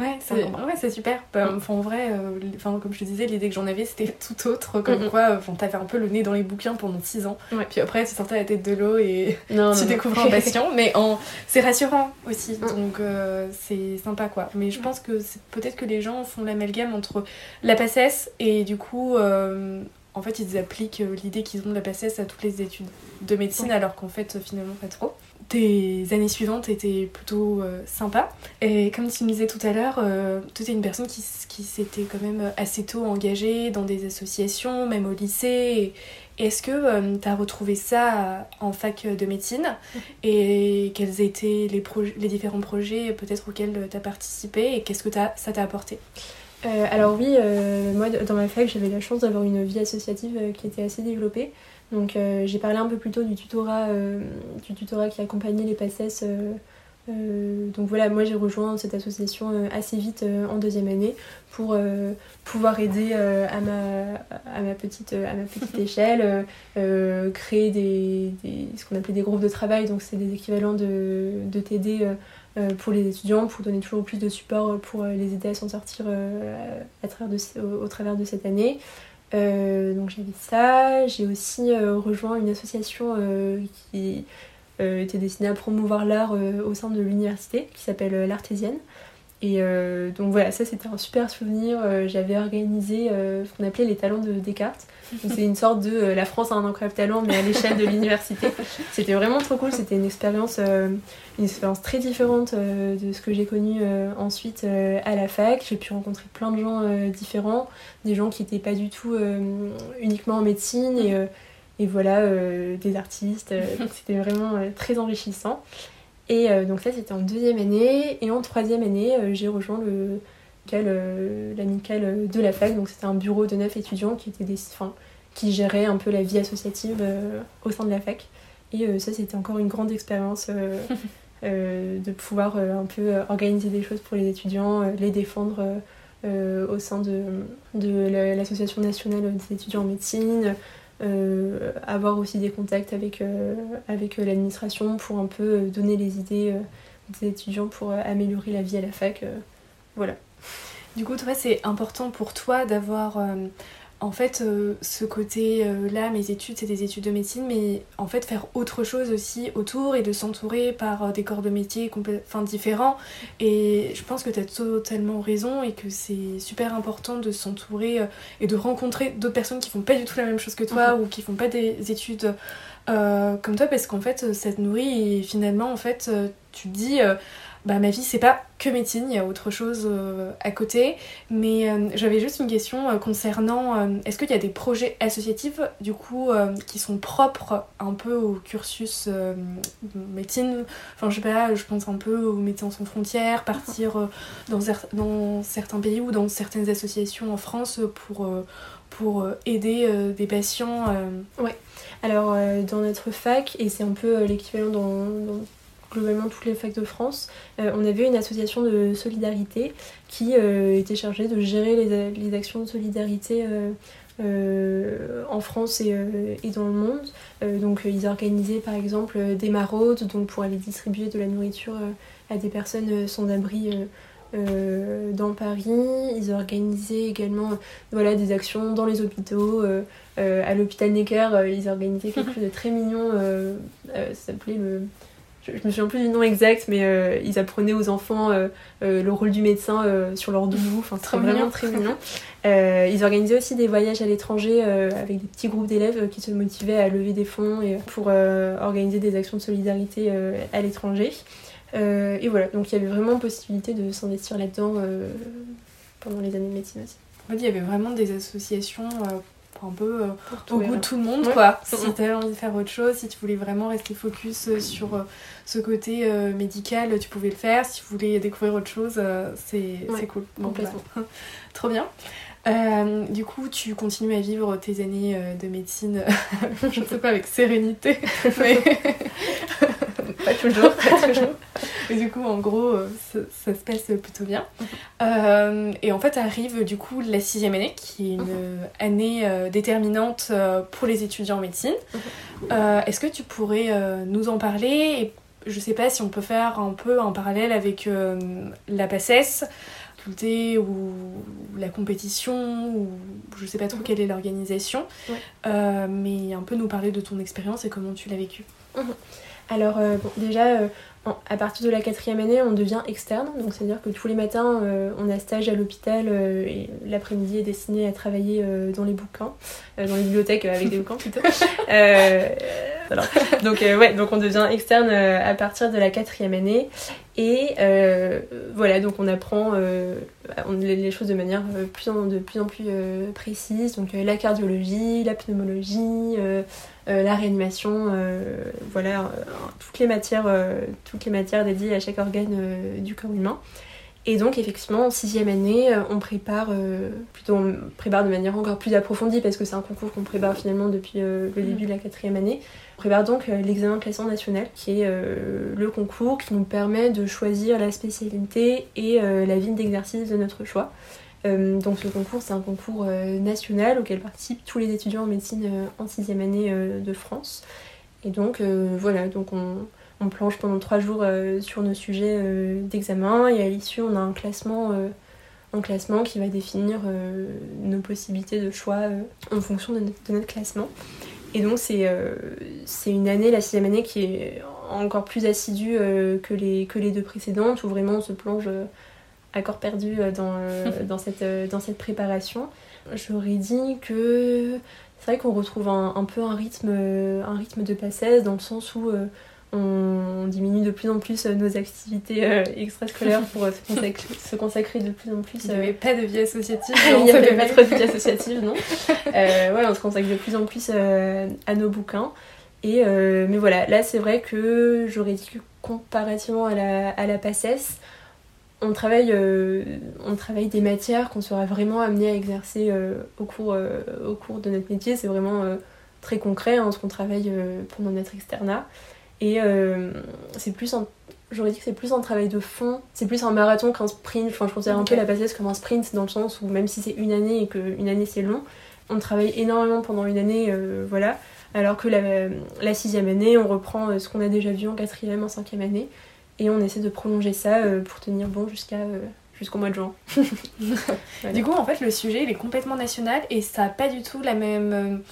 Ouais, c'est ouais, super. Bah, mm. en vrai, euh, comme je te disais, l'idée que j'en avais, c'était tout autre. Comme quoi, t'avais un peu le nez dans les bouquins pendant 6 ans. Puis après, tu sortais la tête de l'eau et tu découvres un patient. mais en... c'est rassurant aussi. Mm. Donc, euh, c'est sympa, quoi. Mais je pense que peut-être que les gens font l'amalgame entre la PACES et du coup, euh, en fait, ils appliquent l'idée qu'ils ont de la PACES à toutes les études de médecine, alors qu'en fait, finalement, pas trop tes années suivantes étaient plutôt euh, sympas. Et comme tu me disais tout à l'heure, euh, tu étais une personne qui, qui s'était quand même assez tôt engagée dans des associations, même au lycée. Est-ce que euh, tu as retrouvé ça en fac de médecine? Et quels étaient les, les différents projets peut-être auxquels tu as participé? Et qu'est-ce que ça t'a apporté? Alors oui, moi dans ma fac j'avais la chance d'avoir une vie associative qui était assez développée. Donc euh, j'ai parlé un peu plus tôt du tutorat, euh, du tutorat qui accompagnait les PACES. Euh, donc voilà, moi j'ai rejoint cette association assez vite en deuxième année pour pouvoir aider à, ma, à, ma petite, à ma petite échelle, créer des, ce qu'on appelait des groupes de travail, donc c'est des équivalents de, de TD pour les étudiants, pour donner toujours plus de support pour les aider à s'en sortir à travers au, travers de cette année. Euh, donc j'avais ça. J'ai aussi euh, rejoint une association euh, qui était destinée à promouvoir l'art au sein de l'université, qui s'appelle l'Artésienne. Et donc voilà, ça c'était un super souvenir. J'avais organisé ce qu'on appelait les talents de Descartes. C'est une sorte de la France a un incroyable talent, mais à l'échelle de l'université. C'était vraiment trop cool. C'était une expérience, une expérience très différente de ce que j'ai connu ensuite à la fac. J'ai pu rencontrer plein de gens différents, des gens qui n'étaient pas du tout uniquement en médecine et et voilà, euh, des artistes. Euh, c'était vraiment euh, très enrichissant. Et donc ça, c'était en deuxième année. Et en troisième année, j'ai rejoint le l'amicale de la fac. Donc c'était un bureau de neuf étudiants qui, était des, qui gérait un peu la vie associative au sein de la fac. Et ça, c'était encore une grande expérience de pouvoir un peu organiser des choses pour les étudiants, les défendre au sein de, de l'association nationale des étudiants en médecine, euh, avoir aussi des contacts avec, euh, avec euh, l'administration pour un peu donner les idées des étudiants pour améliorer la vie à la fac. voilà. Du coup, toi, c'est important pour toi d'avoir en fait, euh, ce côté-là, mes études, c'est des études de médecine, mais en fait, faire autre chose aussi autour et de s'entourer par euh, des corps de métier enfin, différents. Et je pense que tu as totalement raison et que c'est super important de s'entourer euh, et de rencontrer d'autres personnes qui font pas du tout la même chose que toi mhm. ou qui font pas des études comme toi parce qu'en fait, ça te nourrit et finalement, en fait, tu te dis bah, ma vie c'est pas que médecine, il y a autre chose euh, à côté. Mais euh, j'avais juste une question euh, concernant est-ce qu'il y a des projets associatifs du coup qui sont propres un peu au cursus médecine? Enfin, je sais pas, je pense un peu aux médecins sans frontières, partir dans, certains pays ou dans certaines associations en France pour, pour aider des patients. Ouais, alors dans notre fac, et c'est un peu l'équivalent dans globalement toutes les facs de France, euh, on avait une association de solidarité qui euh, était chargée de gérer les, actions de solidarité euh, en France et, dans le monde. donc ils organisaient par exemple des maraudes donc pour aller distribuer de la nourriture à des personnes sans abri. dans Paris. Ils organisaient également voilà, des actions dans les hôpitaux. à l'hôpital Necker, ils organisaient quelque chose de très mignon. ça s'appelait le je, me souviens plus du nom exact, mais euh, ils apprenaient aux enfants euh, euh, le rôle du médecin sur leur doudou. Enfin, c'était vraiment très mignon. ils organisaient aussi des voyages à l'étranger avec des petits groupes d'élèves qui se motivaient à lever des fonds et pour organiser des actions de solidarité à l'étranger. et voilà, donc il y avait vraiment possibilité de s'investir là-dedans pendant les années de médecine aussi. En fait, il y avait vraiment des associations un peu euh, au goût de tout le monde quoi. Si tu avais envie de faire autre chose, si tu voulais vraiment rester focus euh, sur euh, ce côté médical, tu pouvais le faire. Si tu voulais découvrir autre chose, c'est cool. complètement. Trop bien. Du coup, tu continues à vivre tes années de médecine, je ne sais pas, avec sérénité, mais pas toujours, pas toujours. Et du coup, en gros, euh, ça, se passe plutôt bien. Euh, et en fait, arrive du coup la sixième année, qui est une mhm. année euh, déterminante pour les étudiants en médecine. Mhm. Est-ce que tu pourrais nous en parler? Et je sais pas si on peut faire un peu un parallèle avec la PACES ou la compétition ou je sais pas trop mhm. quelle est l'organisation mais un peu nous parler de ton expérience et comment tu l'as vécu alors bon, déjà à partir de la quatrième année, on devient externe, donc c'est-à-dire que tous les matins, euh, on a stage à l'hôpital euh, et l'après-midi est destiné à travailler euh, dans les bouquins, dans les bibliothèques avec des bouquins plutôt. Donc ouais, donc on devient externe à partir de la quatrième année et voilà, donc on apprend les, choses de manière plus de plus en plus précise, donc la cardiologie, la pneumologie. La réanimation, voilà, toutes les matières, toutes les matières dédiées à chaque organe du corps humain. Et donc effectivement en sixième année, on prépare plutôt on prépare de manière encore plus approfondie parce que c'est un concours qu'on prépare finalement depuis le mm. début de la quatrième année. On prépare donc l'examen classant national qui est le concours qui nous permet de choisir la spécialité et la ville d'exercice de notre choix. Euh, donc ce concours, c'est un concours euh, national auquel participent tous les étudiants en médecine euh, en sixième année de France. Et donc voilà, donc on, on, planche pendant trois jours sur nos sujets d'examen et à l'issue on a un classement, un classement qui va définir nos possibilités de choix en fonction de notre, classement. Et donc c'est une année, la sixième année, qui est encore plus assidue que, les, que les deux précédentes, où vraiment on se plonge à corps perdu dans, dans, cette, dans cette préparation. J'aurais dit que c'est vrai qu'on retrouve un, peu un rythme, un rythme de passesse dans le sens où on diminue de plus en plus nos activités extrascolaires pour se consacrer, de plus en plus. Il n'y avait pas de vie associative. Il n'y avait pas trop de vie associative, non. ouais, on se consacre de plus en plus à nos bouquins. Et, mais voilà, là c'est vrai que j'aurais dit que comparativement à la, à la PACES, on travaille, euh, on travaille des matières qu'on sera vraiment amené à exercer euh, au, cours, euh, au cours de notre métier. C'est vraiment très concret hein, ce qu'on travaille pendant notre externat. Et c'est plus J'aurais dit que c'est plus un travail de fond, c'est plus un marathon qu'un sprint. Enfin, je considère un peu la PACES comme un sprint dans le sens où même si c'est une année et qu'une année c'est long, on travaille énormément pendant une année, voilà. Alors que la, la sixième année, on reprend ce qu'on a déjà vu en quatrième, en cinquième année. Et on essaie de prolonger ça euh, pour tenir bon jusqu'à euh, jusqu'au mois de juin. Du coup, en fait, le sujet il est complètement national et ça n'a pas du tout la même.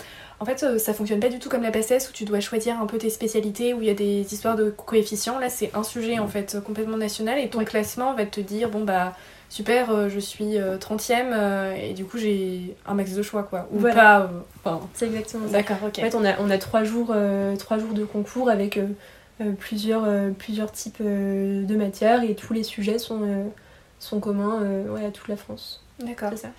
Euh, en fait, ça fonctionne pas du tout comme la PSS où tu dois choisir un peu tes spécialités, où il y a des histoires de coefficients. Là, c'est un sujet en fait complètement national et ton classement va te dire bon bah super, je suis 30ème et du coup j'ai un max de choix quoi. Ou pas. c'est exactement ça. D'accord, ok. En fait, on a, on a trois, jours, trois jours de concours avec euh, plusieurs, euh, plusieurs types euh, de matières et tous les sujets sont, sont communs à toute la France. D'accord. C'est ça.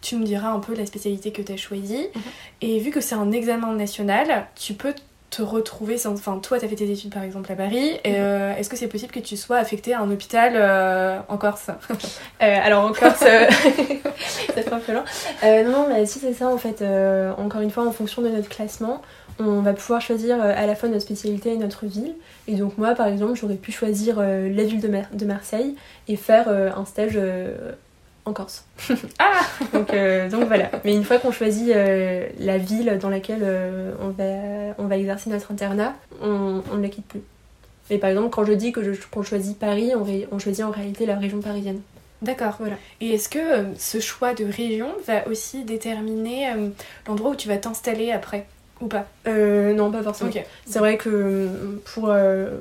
Tu me diras un peu la spécialité que tu as choisie. Mhm. Et vu que c'est un examen national, tu peux te retrouver, enfin toi tu as fait tes études par exemple à Paris, mhm. est-ce que c'est possible que tu sois affecté à un hôpital en Corse? Alors en Corse, c'est pas peu non, non, mais si c'est ça en fait, encore une fois en fonction de notre classement, on va pouvoir choisir euh, à la fois notre spécialité et notre ville. Et donc moi, par exemple, j'aurais pu choisir euh, la ville de, de, Marseille et faire euh, un stage en Corse. ah donc, donc, voilà. Mais une fois qu'on choisit la ville dans laquelle on, va, on va exercer notre internat, on, ne la quitte plus. Mais par exemple, quand je dis que qu'on choisit Paris, on, on choisit en réalité la région parisienne. D'accord, voilà. Et est-ce que ce choix de région va aussi déterminer l'endroit où tu vas t'installer après? Ou pas euh, Non, pas forcément. C'est vrai que euh, pour, euh,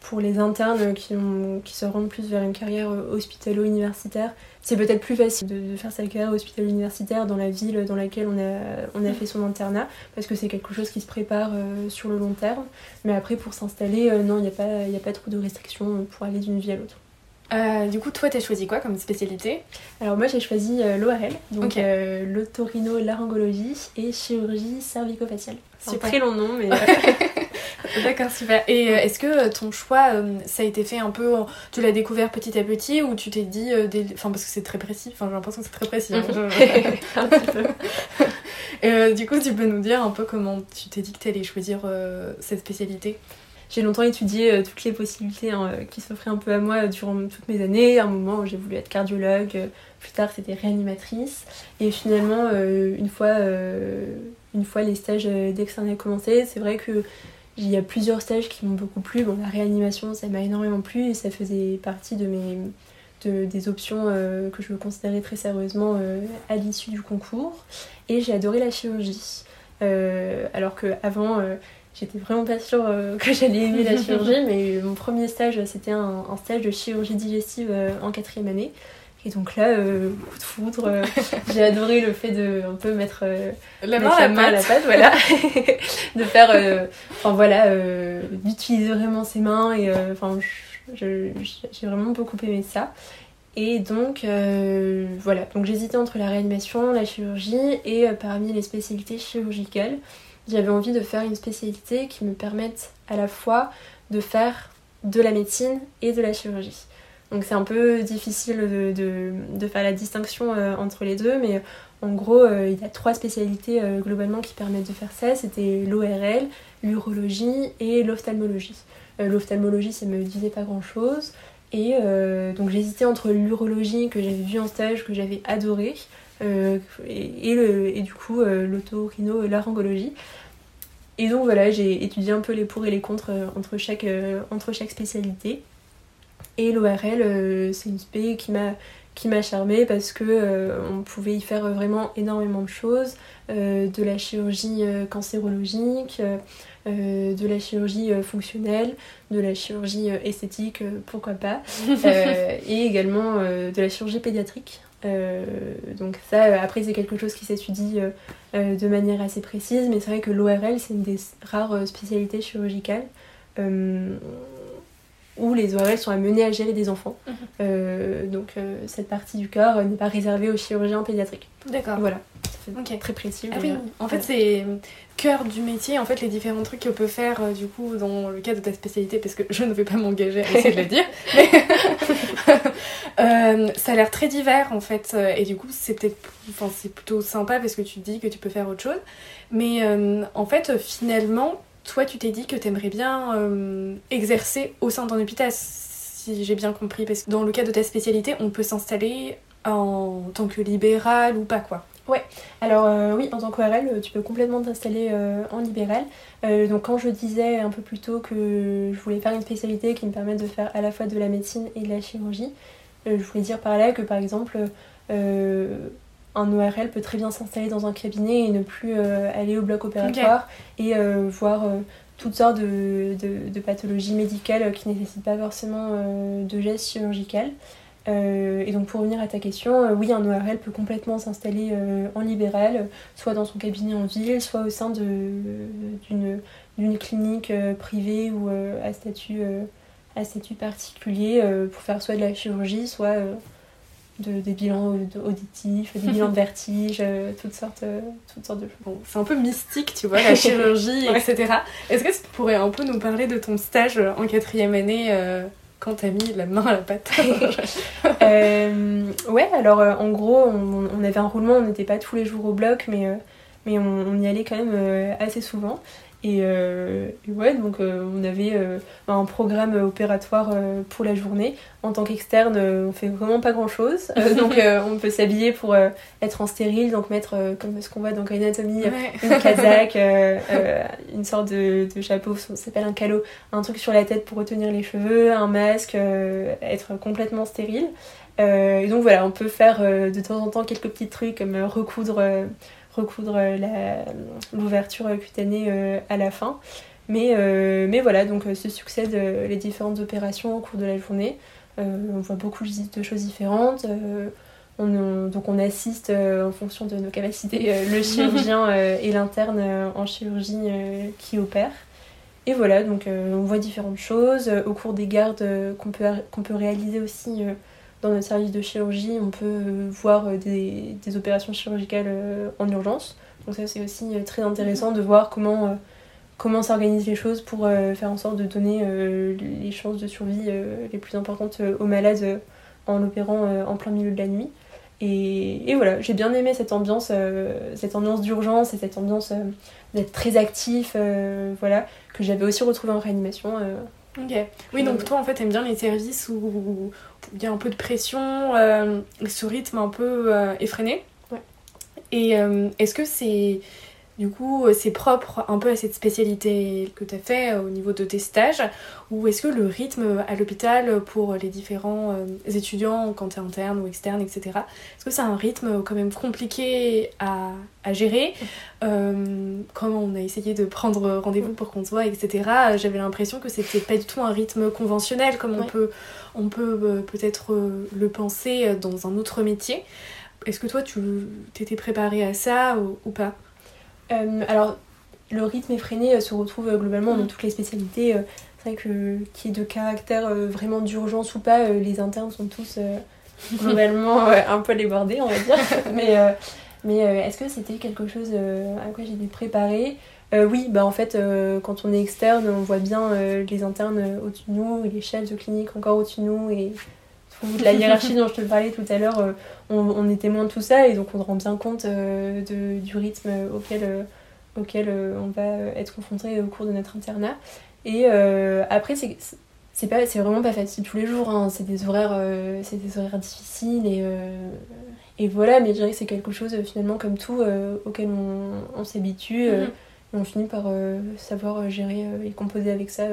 pour les internes qui, ont, qui se rendent plus vers une carrière hospitalo-universitaire, c'est peut-être plus facile de, faire sa carrière hospitalo-universitaire dans la ville dans laquelle on a, on a fait son internat, parce que c'est quelque chose qui se prépare sur le long terme. Mais après, pour s'installer, non, il n'y a, pas, a pas trop de restrictions pour aller d'une vie à l'autre. Euh, du coup, toi, t'as choisi quoi comme spécialité? Alors moi, j'ai choisi euh, l'ORL, donc euh, l'otorino-laryngologie et chirurgie cervico-faciale. C'est très long nom, mais... D'accord, super. Et est-ce que ton choix, ça a été fait un peu... Tu l'as découvert petit à petit ou tu t'es dit... Enfin, parce que c'est très précis, enfin j'ai l'impression que c'est très précis. Hein. un petit peu. Du coup, tu peux nous dire un peu comment tu t'es dit que tu allais choisir cette spécialité? J'ai longtemps étudié euh, toutes les possibilités hein, euh, qui s'offraient un peu à moi durant toutes mes années. À un moment, j'ai voulu être cardiologue, euh, plus tard, c'était réanimatrice. Et finalement, une, fois, une fois les stages d'externe commencé, c'est vrai que il y a plusieurs stages qui m'ont beaucoup plu. Bon, la réanimation, ça m'a énormément plu et ça faisait partie de mes, des options que je considérais très sérieusement à l'issue du concours. Et j'ai adoré la chirurgie. alors qu'avant, J'étais vraiment pas sûre euh, que j'allais aimer la chirurgie, mais mon premier stage, c'était un, stage de chirurgie digestive euh, en quatrième année. Et donc là, euh, coup de foudre, j'ai adoré le fait de un peu mettre la main, à, la pâte, voilà, de faire, enfin voilà, d'utiliser vraiment ses mains et enfin, j'ai vraiment beaucoup aimé ça. Et donc voilà, donc j'hésitais entre la réanimation, la chirurgie et parmi les spécialités chirurgicales j'avais envie de faire une spécialité qui me permette à la fois de faire de la médecine et de la chirurgie. Donc c'est un peu difficile de, faire la distinction euh, entre les deux, mais en gros, euh, il y a trois spécialités euh, globalement qui permettent de faire ça. C'était l'ORL, l'urologie et l'ophtalmologie. l'ophtalmologie, ça me disait pas grand-chose. Et donc j'hésitais entre l'urologie que j'avais vu en stage, que j'avais adoré, et, et, du coup l'autorhino-laryngologie. Et donc voilà, j'ai étudié un peu les pour et les contre euh, entre chaque, euh, entre chaque spécialité. Et l'ORL, euh, c'est une spé qui m'a qui m'a charmée parce que on pouvait y faire vraiment énormément de choses, de la chirurgie cancérologique, de la chirurgie fonctionnelle, de la chirurgie esthétique, pourquoi pas, et également de la chirurgie pédiatrique. Donc ça, après, c'est quelque chose qui s'étudie de manière assez précise, mais c'est vrai que l'ORL, c'est une des rares spécialités chirurgicales où les ORL sont amenés à gérer des enfants. Mhm. Euh, donc euh, cette partie du corps n'est pas réservée aux chirurgiens pédiatriques. D'accord. Voilà, ça très précis. Ah oui, en fait c'est cœur du métier, en fait les différents trucs qu'on peut faire euh, du coup dans le cadre de ta spécialité, parce que je ne vais pas m'engager à essayer de le dire. ça a l'air très divers en fait, et du coup c'est enfin c'est plutôt sympa parce que tu te dis que tu peux faire autre chose. Mais en fait finalement toi, tu t'es dit que tu aimerais bien euh, exercer au sein d'un hôpital, si j'ai bien compris, parce que dans le cas de ta spécialité, on peut s'installer en tant que libéral ou pas, quoi. Ouais, alors euh, oui, en tant qu'ORL, tu peux complètement t'installer euh, en libéral. donc quand je disais un peu plus tôt que je voulais faire une spécialité qui me permette de faire à la fois de la médecine et de la chirurgie, je voulais dire par là que par exemple un ORL peut très bien s'installer dans un cabinet et ne plus euh, aller au bloc opératoire et euh, voir euh, toutes sortes de, pathologies médicales qui ne nécessitent pas forcément de gestes chirurgicales. et donc pour revenir à ta question, oui, un ORL peut complètement s'installer en libéral, soit dans son cabinet en ville, soit au sein d'une clinique privée ou à statut, à statut particulier pour faire soit de la chirurgie, soit des bilans auditifs, des bilans de vertige, euh, toutes, sortes, euh, toutes sortes de choses. Bon, c'est un peu mystique, tu vois, la chirurgie, etc. Est-ce que tu pourrais un peu nous parler de ton stage en quatrième année euh, quand t'as mis la main à la pâte? Ouais, alors en gros, on, avait un roulement, on n'était pas tous les jours au bloc, mais, mais on, y allait quand même assez souvent. Euh, et, ouais, donc euh, on avait euh, un programme opératoire pour la journée. En tant qu'externe, on fait vraiment pas grand chose. donc on peut s'habiller pour être en stérile, donc mettre comme ce qu'on voit dans Anatomy, une casaque, une sorte de, de chapeau, ça s'appelle un calot, un truc sur la tête pour retenir les cheveux, un masque, être complètement stérile. et donc voilà, on peut faire de temps en temps quelques petits trucs comme recoudre recoudre l'ouverture cutanée euh, à la fin. Mais, euh, mais voilà, donc euh, se succèdent les différentes opérations au cours de la journée. on voit beaucoup de choses différentes. On, donc on assiste en fonction de nos capacités le chirurgien et l'interne en chirurgie qui opère. Et voilà, donc on voit différentes choses. Au cours des gardes qu'on peut, qu'on peut réaliser aussi dans notre service de chirurgie, on peut euh, voir euh, des, opérations chirurgicales euh, en urgence. Donc ça c'est aussi très intéressant de voir comment, comment s'organisent les choses pour faire en sorte de donner les chances de survie les plus importantes aux malades en l'opérant en plein milieu de la nuit. Et, voilà, j'ai bien aimé cette ambiance, cette ambiance d'urgence et cette ambiance d'être très actif, voilà, que j'avais aussi retrouvé en réanimation. Ok. Oui, donc toi en fait t'aimes bien les services où il y a un peu de pression, euh, ce rythme un peu euh, effréné. Ouais. Et euh, est-ce que c'est du coup c'est propre un peu à cette spécialité que tu as fait au niveau de tes stages ou est-ce que le rythme à l'hôpital pour les différents étudiants quand tu es interne ou externe etc est-ce que c'est un rythme quand même compliqué à, à gérer quand on a essayé de prendre rendez-vous pour qu'on se voit etc j'avais l'impression que c'était pas du tout un rythme conventionnel comme on peut on peut euh, peut-être euh, le penser euh, dans un autre métier. Est-ce que toi, tu t'étais préparée à ça ou, pas? Alors, le rythme effréné se retrouve globalement dans mm. toutes les spécialités. c'est vrai que qui est de caractère vraiment d'urgence ou pas, les internes sont tous globalement un peu débordés, on va dire. mais mais est-ce que c'était quelque chose à quoi j'étais préparée euh, oui, bah en fait, euh, quand on est externe, on voit bien euh, les internes au-dessus de nous, et les chefs de clinique encore au-dessus de nous, et la hiérarchie dont je te parlais tout à l'heure, on, est témoin de tout ça, et donc on rend bien compte de, du rythme auquel, auquel on va être confronté au cours de notre internat. Et après, c'est c'est pas c'est vraiment pas facile tous les jours hein. c'est des horaires c'est des horaires difficiles et, et voilà mais je dirais que c'est quelque chose finalement comme tout auquel on, s'habitue mm-hmm on finit par euh, savoir euh, gérer euh, et composer avec ça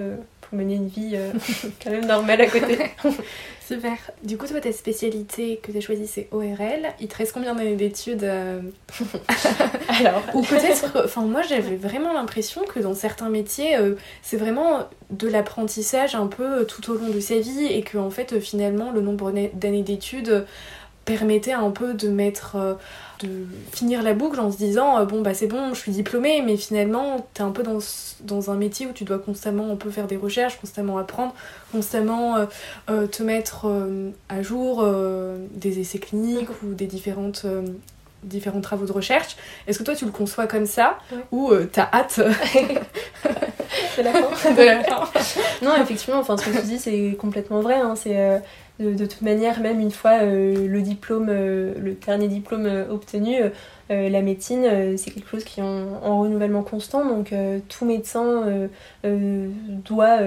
pour mener une vie quand même normale à côté. Super. Du coup, toi, ta spécialité que tu as choisie, c'est ORL. Il te reste combien d'années d'études euh Alors. Ou peut-être. Enfin, moi, j'avais vraiment l'impression que dans certains métiers, euh, c'est vraiment de l'apprentissage un peu tout au long de sa vie et que, en fait, finalement, le nombre d'années d'études permettait un peu de mettre euh, de finir la boucle en se disant bon bah c'est bon je suis diplômée mais finalement t'es un peu dans, dans un métier où tu dois constamment un peu faire des recherches constamment apprendre constamment euh, euh, te mettre à jour des essais cliniques ou des différentes différents travaux de recherche est-ce que toi tu le conçois comme ça ou t'as hâte de la fin, de la fin. non effectivement enfin ce que tu dis c'est complètement vrai hein. c'est de, toute manière, même une fois euh, le diplôme, euh, le dernier diplôme euh, obtenu, la médecine, c'est quelque chose qui est en, renouvellement constant. Donc tout médecin doit,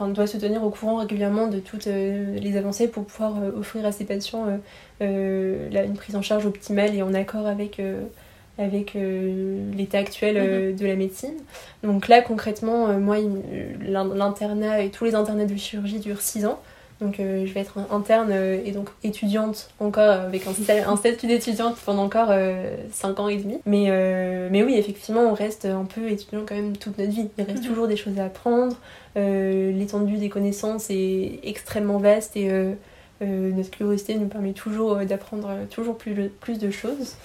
doit se tenir au courant régulièrement de toutes les avancées pour pouvoir offrir à ses patients une prise en charge optimale et en accord avec avec l'état actuel mm-hmm. de la médecine. Donc là, concrètement, moi, l'internat et tous les internats de chirurgie durent 6 ans. Donc euh, je vais être interne euh, et donc étudiante encore avec un, un statut d'étudiante pendant encore 5 euh, ans et demi. Mais, mais oui, effectivement, on reste un peu étudiant quand même toute notre vie. Il reste mhm. toujours des choses à apprendre. L'étendue des connaissances est extrêmement vaste et notre curiosité nous permet toujours d'apprendre toujours plus, plus de choses.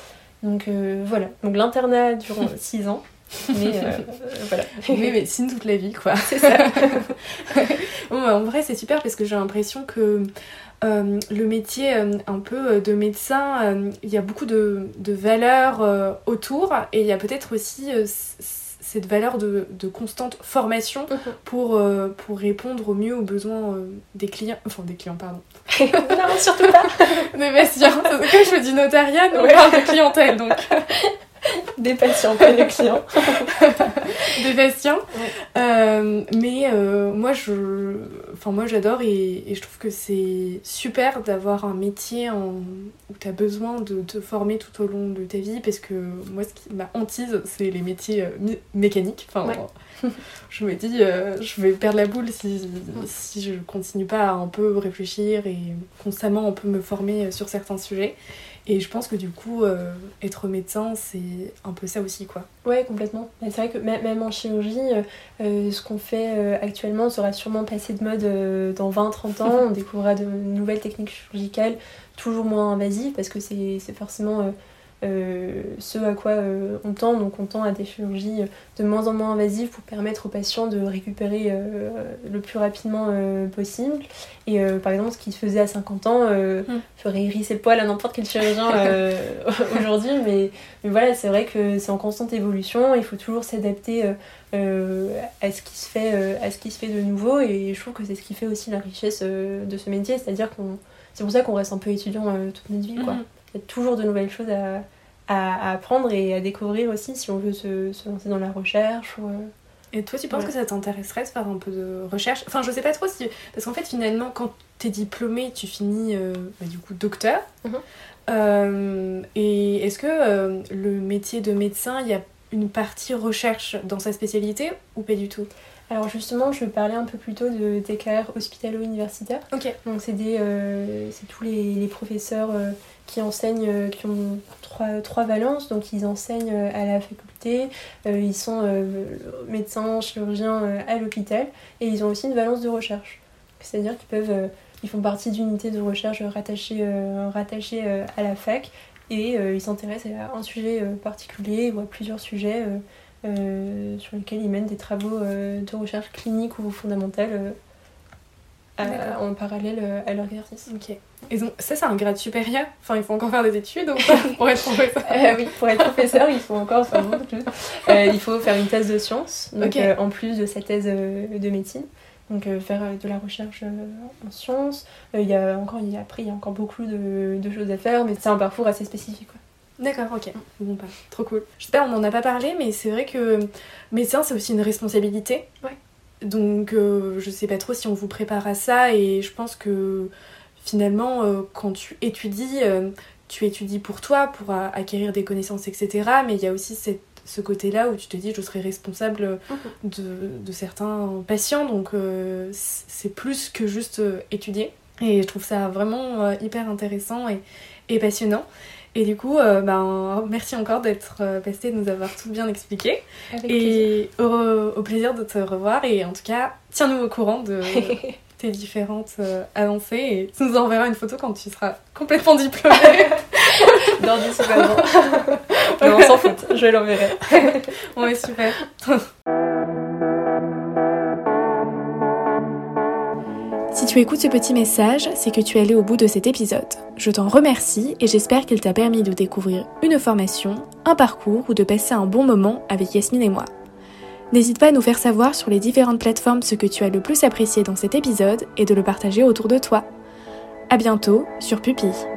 Donc voilà, donc l'internat durant 6 ans. Mais euh, voilà. Oui, médecine toute la vie, quoi. C'est ça. bon, bah, en vrai, c'est super parce que j'ai l'impression que euh, le métier euh, un peu de médecin, il y a beaucoup de, de valeurs autour et il y a peut-être aussi cette valeur de, de constante formation pour, pour répondre au mieux aux besoins des clients. Enfin, des clients, pardon. non, surtout pas. des patients. Quand je du notariat, on parle de clientèle, donc. des patients, pas des clients. des patients. Euh, mais euh, moi, je, enfin, moi, j'adore et, je trouve que c'est super d'avoir un métier où tu as besoin de te former tout au long de ta vie parce que moi, ce qui m'a hantise, c'est les métiers euh, mécaniques. Enfin, je me dis, je vais perdre la boule si, si je continue pas à un peu réfléchir et constamment un peu me former sur certains sujets. Et je pense que du coup, euh, être médecin, c'est un peu ça aussi, quoi. Ouais, complètement. C'est vrai que même en chirurgie, euh, euh, ce qu'on fait actuellement sera sûrement passé de mode dans 20-30 ans. On découvrira de nouvelles techniques chirurgicales toujours moins invasives parce que c'est forcément euh, ce à quoi euh, on tend. Donc on tend à des chirurgies de moins en moins invasives pour permettre aux patients de récupérer euh, le plus rapidement possible. Et par exemple, ce qui se faisait à 50 ans mm. ferait hérisser le poil à n'importe quel chirurgien aujourd'hui. Mais, mais, voilà, c'est vrai que c'est en constante évolution. Il faut toujours s'adapter à, ce qui se fait, à ce qui se fait de nouveau. Et je trouve que c'est ce qui fait aussi la richesse de ce métier. C'est-à-dire qu'on c'est pour ça qu'on reste un peu étudiant toute notre vie. Quoi. Mm-hmm. Il y a toujours de nouvelles choses à, à, apprendre et à découvrir aussi si on veut se, se lancer dans la recherche. Ou, euh, Et toi, tu penses que ça t'intéresserait de faire un peu de recherche? Enfin, je sais pas trop si. Parce qu'en fait, finalement, quand t'es diplômé, tu finis euh, bah, du coup docteur. Mhm. Euh, et est-ce que le métier de médecin, il y a une partie recherche dans sa spécialité ou pas du tout? Alors justement, je parlais un peu plus tôt de TKR hospitalo-universitaire. Ok. Donc c'est c'est tous les, les professeurs qui enseignent, euh, qui ont trois, trois valences, donc ils enseignent euh, à la faculté, euh, ils sont médecins, chirurgiens à l'hôpital, et ils ont aussi une valence de recherche. C'est-à-dire qu'ils peuvent, ils font partie d'unités de recherche rattachées, rattachées à la fac, et ils s'intéressent à un sujet particulier ou à plusieurs sujets sur lesquels ils mènent des travaux de recherche clinique ou fondamentale en parallèle à leur exercice. Ok. Et donc, ça, c'est un grade supérieur Enfin, il faut encore faire des études pour être professeur euh, Oui, pour être professeur, il faut encore faire beaucoup de euh, il faut faire une thèse de sciences, donc, euh, en plus de sa thèse de médecine. Donc, faire de la recherche en sciences. il y a encore, il y a, après, il y a encore beaucoup de, de choses à faire, mais c'est un parcours assez spécifique. D'accord, ok. Bon, pas. Trop cool. Je sais pas, on n'en a pas parlé, mais c'est vrai que médecin, c'est aussi une responsabilité. Ouais. Donc, je sais pas trop si on vous prépare à ça, et je pense que finalement, euh, quand tu étudies, euh, tu étudies pour toi, pour acquérir des connaissances, etc. Mais il y a aussi ce côté-là où tu te dis je serai responsable de, certains patients, donc euh, c'est plus que juste étudier. Et je trouve ça vraiment euh, hyper intéressant et, et, passionnant. Et du coup, euh, ben, merci encore d'être euh, passé, de nous avoir tout bien expliqué. Avec et au, au, plaisir de te revoir. Et en tout cas, tiens-nous au courant de tes différentes avancées. Et tu nous enverras une photo quand tu seras complètement diplômée. Dans 10 ans. non, sans faute, je l'enverrai. ouais, super. tu écoutes ce petit message, c'est que tu es allé au bout de cet épisode. Je t'en remercie et j'espère qu'il t'a permis de découvrir une formation, un parcours ou de passer un bon moment avec Yasmine et moi. N'hésite pas à nous faire savoir sur les différentes plateformes ce que tu as le plus apprécié dans cet épisode et de le partager autour de toi. A bientôt sur Pupille.